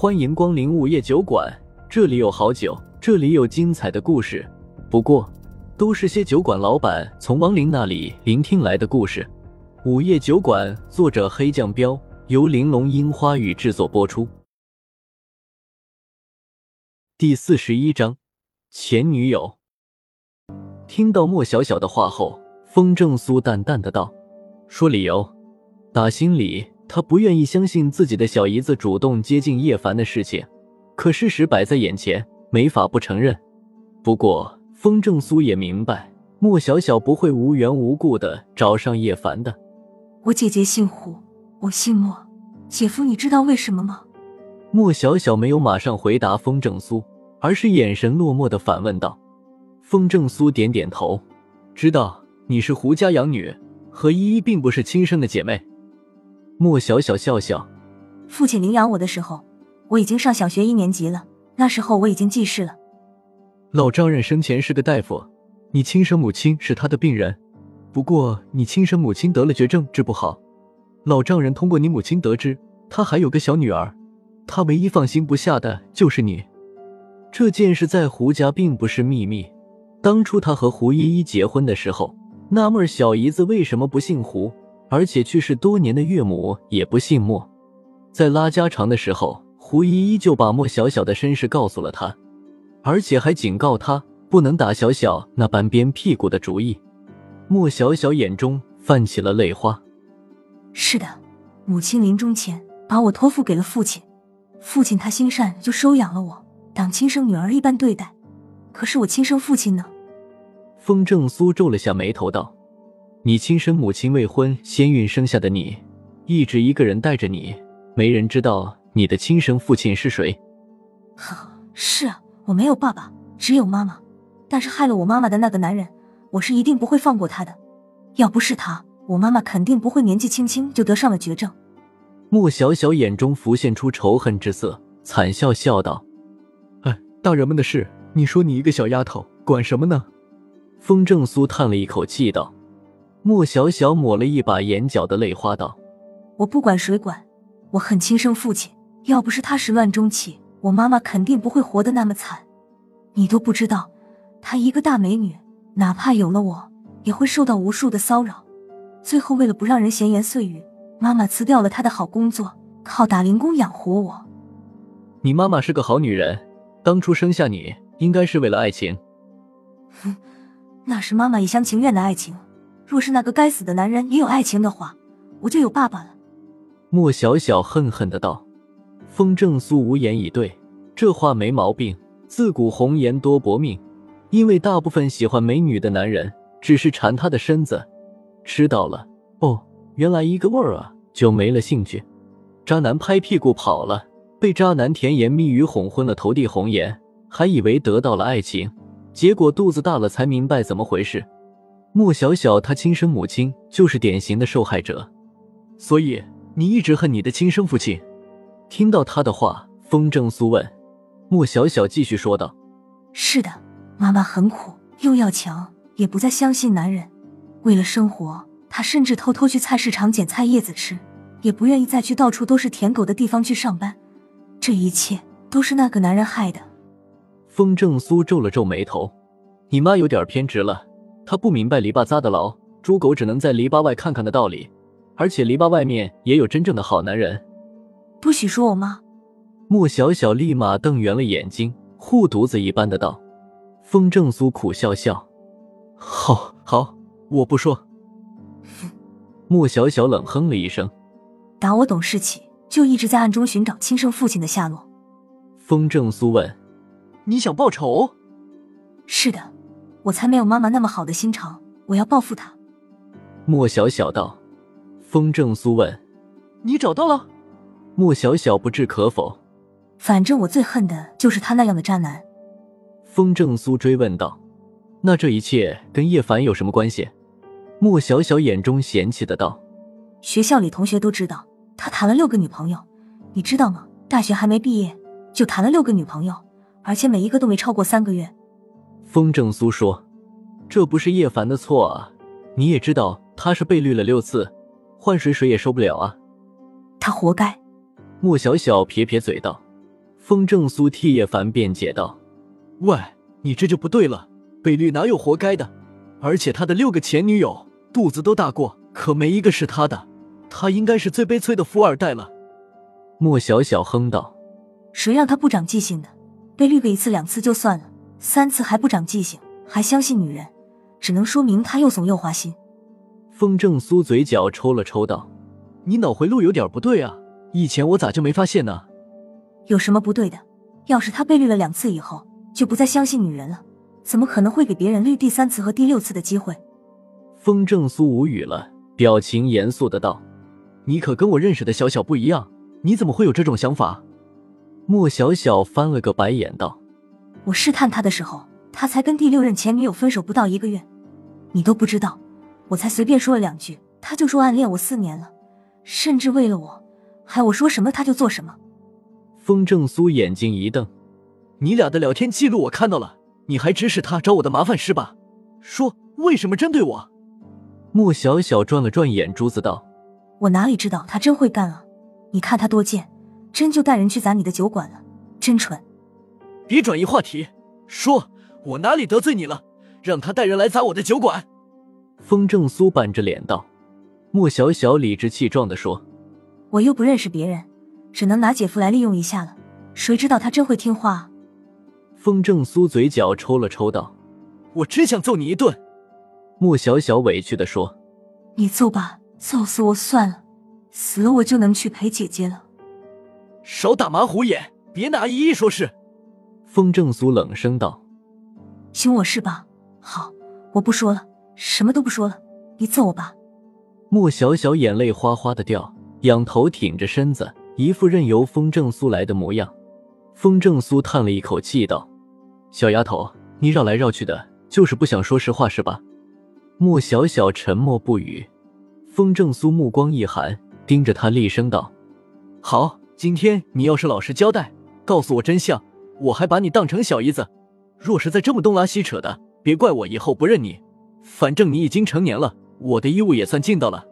欢迎光临午夜酒馆，这里有好酒，这里有精彩的故事。不过，都是些酒馆老板从亡灵那里聆听来的故事。午夜酒馆，作者黑酱标，由玲珑樱花雨制作播出。第四十一章，前女友。听到莫小小的话后，风正苏淡淡的道：“说理由。”打心里，他不愿意相信自己的小姨子主动接近叶凡的事情，可事实摆在眼前，没法不承认。不过，风正苏也明白，莫小小不会无缘无故的找上叶凡的。我姐姐姓胡，我姓莫。姐夫，你知道为什么吗？莫小小没有马上回答风正苏，而是眼神落寞的反问道。风正苏点点头，知道你是胡家养女，和依依并不是亲生的姐妹。莫小小笑笑，父亲领养我的时候，我已经上小学一年级了，那时候我已经记事了。老丈人生前是个大夫，你亲生母亲是他的病人。不过，你亲生母亲得了绝症，治不好。老丈人通过你母亲得知，他还有个小女儿，他唯一放心不下的就是你。这件事在胡家并不是秘密。当初他和胡依依结婚的时候，纳闷小姨子为什么不姓胡，而且去世多年的岳母也不姓莫。在拉家常的时候，胡依依就把莫小小的身世告诉了他，而且还警告他不能打小小那般编屁股的主意。莫小小眼中泛起了泪花。是的，母亲临终前把我托付给了父亲，父亲他心善，就收养了我，当亲生女儿一般对待。可是我亲生父亲呢？风正苏皱了下眉头道：“你亲生母亲未婚先孕生下的你，一直一个人带着你，没人知道你的亲生父亲是谁。”是啊，我没有爸爸，只有妈妈。但是害了我妈妈的那个男人。我是一定不会放过他的，要不是他，我妈妈肯定不会年纪轻轻就得上了绝症。莫小小眼中浮现出仇恨之色，惨笑笑道：“哎，大人们的事，你说你一个小丫头管什么呢？”风正苏叹了一口气道。莫小小抹了一把眼角的泪花道：“我不管谁管，我恨亲生父亲。要不是他始乱终弃，我妈妈肯定不会活得那么惨。你都不知道，她一个大美女。”哪怕有了我，也会受到无数的骚扰。最后，为了不让人闲言碎语，妈妈辞掉了她的好工作，靠打零工养活我。你妈妈是个好女人，当初生下你应该是为了爱情。哼，那是妈妈一厢情愿的爱情。若是那个该死的男人也有爱情的话，我就有爸爸了。莫小小恨恨的道。风正苏无言以对，这话没毛病。自古红颜多薄命。因为大部分喜欢美女的男人只是馋她的身子，吃到了哦，原来一个味儿啊，就没了兴趣。渣男拍屁股跑了，被渣男甜言蜜语哄昏了头地红颜，还以为得到了爱情，结果肚子大了才明白怎么回事。莫小小她亲生母亲就是典型的受害者，所以你一直恨你的亲生父亲。听到他的话，风正苏问，莫小小继续说道：“是的。”妈妈很苦，又要强，也不再相信男人。为了生活，她甚至偷偷去菜市场捡菜叶子吃，也不愿意再去到处都是舔狗的地方去上班。这一切都是那个男人害的。风正苏皱了皱眉头：“你妈有点偏执了，她不明白篱笆扎得牢，猪狗只能在篱笆外看看的道理。而且篱笆外面也有真正的好男人。”不许说我妈！莫小小立马瞪圆了眼睛，护犊子一般的道。风正苏苦笑笑：“好，好，我不说。”莫小小冷哼了一声：“打我懂事起，就一直在暗中寻找亲生父亲的下落。”风正苏问：“你想报仇？”“是的，我才没有妈妈那么好的心肠，我要报复他。”莫小小道。风正苏问：“你找到了？”莫小小不置可否：“反正我最恨的就是他那样的渣男。”风正苏追问道：“那这一切跟叶凡有什么关系？”莫小小眼中嫌弃的道：“学校里同学都知道，他谈了六个女朋友，你知道吗？大学还没毕业就谈了六个女朋友，而且每一个都没超过三个月。”风正苏说：“这不是叶凡的错啊，你也知道他是被绿了六次，换谁谁也受不了啊。”他活该。莫小小撇撇嘴道：“风正苏替叶凡辩解道：“喂，你这就不对了，被绿哪有活该的？而且他的六个前女友肚子都大过，可没一个是他的，他应该是最悲催的富二代了。”莫小小哼道：“谁让他不长记性的？被绿个一次两次就算了，三次还不长记性，还相信女人，只能说明他又怂又花心。”风正苏嘴角抽了抽道：“你脑回路有点不对啊，以前我咋就没发现呢？”有什么不对的？要是他被绿了两次以后，就不再相信女人了，怎么可能会给别人绿第三次和第六次的机会？风正苏无语了，表情严肃的道：“你可跟我认识的小小不一样。”你怎么会有这种想法？莫小小翻了个白眼道：“我试探他的时候，他才跟第六任前女友分手不到一个月，你都不知道。我才随便说了两句，他就说暗恋我四年了，甚至为了我，还我说什么他就做什么。”风正苏眼睛一瞪：“你俩的聊天记录我看到了，你还指使他找我的麻烦是吧？说为什么针对我？”莫小小转了转眼珠子道：“我哪里知道他真会干啊！”你看他多贱，真就带人去砸你的酒馆了，真蠢！别转移话题，说，我哪里得罪你了？让他带人来砸我的酒馆。风正苏板着脸道。莫小小理直气壮的说：“我又不认识别人，只能拿姐夫来利用一下了。谁知道他真会听话？”风正苏嘴角抽了抽道：“我真想揍你一顿。”莫小小委屈的说：“你揍吧，揍死我算了。”死了我就能去陪姐姐了。少打马虎眼，别拿依依说事。风正苏冷声道：“凶我是吧？好，我不说了，什么都不说了，你揍我吧。”莫小小眼泪哗哗的掉，仰头挺着身子，一副任由风正苏来的模样。风正苏叹了一口气道：“小丫头，你绕来绕去的，就是不想说实话是吧？”莫小小沉默不语。风正苏目光一寒。盯着他厉声道：“好，今天你要是老实交代，告诉我真相，我还把你当成小姨子。若是再这么东拉西扯的，别怪我以后不认你。反正你已经成年了，我的义务也算尽到了。”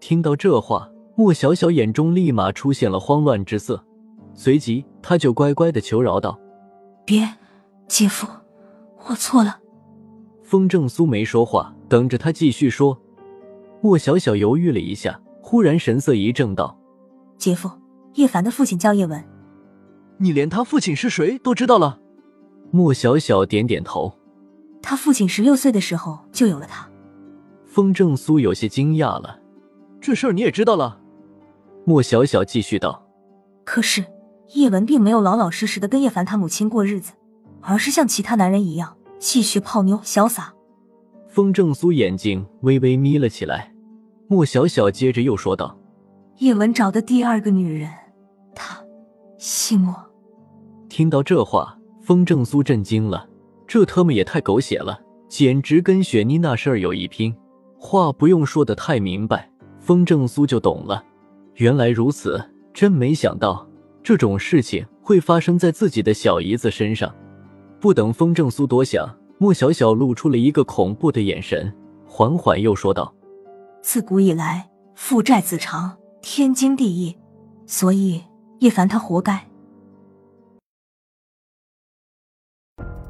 听到这话，莫小小眼中立马出现了慌乱之色，随即她就乖乖的求饶道：“别，姐夫，我错了。”风正苏没说话，等着他继续说。莫小小犹豫了一下。忽然神色一正，道：“姐夫，叶凡的父亲叫叶文。你连他父亲是谁都知道了？”莫小小点点头。他父亲十六岁的时候就有了他。风正苏有些惊讶了：“这事儿你也知道了？”莫小小继续道：“可是叶文并没有老老实实的跟叶凡他母亲过日子，而是像其他男人一样继续泡妞潇洒。”风正苏眼睛微微眯了起来。莫小小接着又说道：“叶文找的第二个女人，她姓莫。”听到这话，风正苏震惊了，这他妈也太狗血了，简直跟雪妮那事儿有一拼。话不用说的太明白，风正苏就懂了。原来如此，真没想到这种事情会发生在自己的小姨子身上。不等风正苏多想，莫小小露出了一个恐怖的眼神，缓缓又说道。自古以来，父债子偿，天经地义，所以叶凡他活该。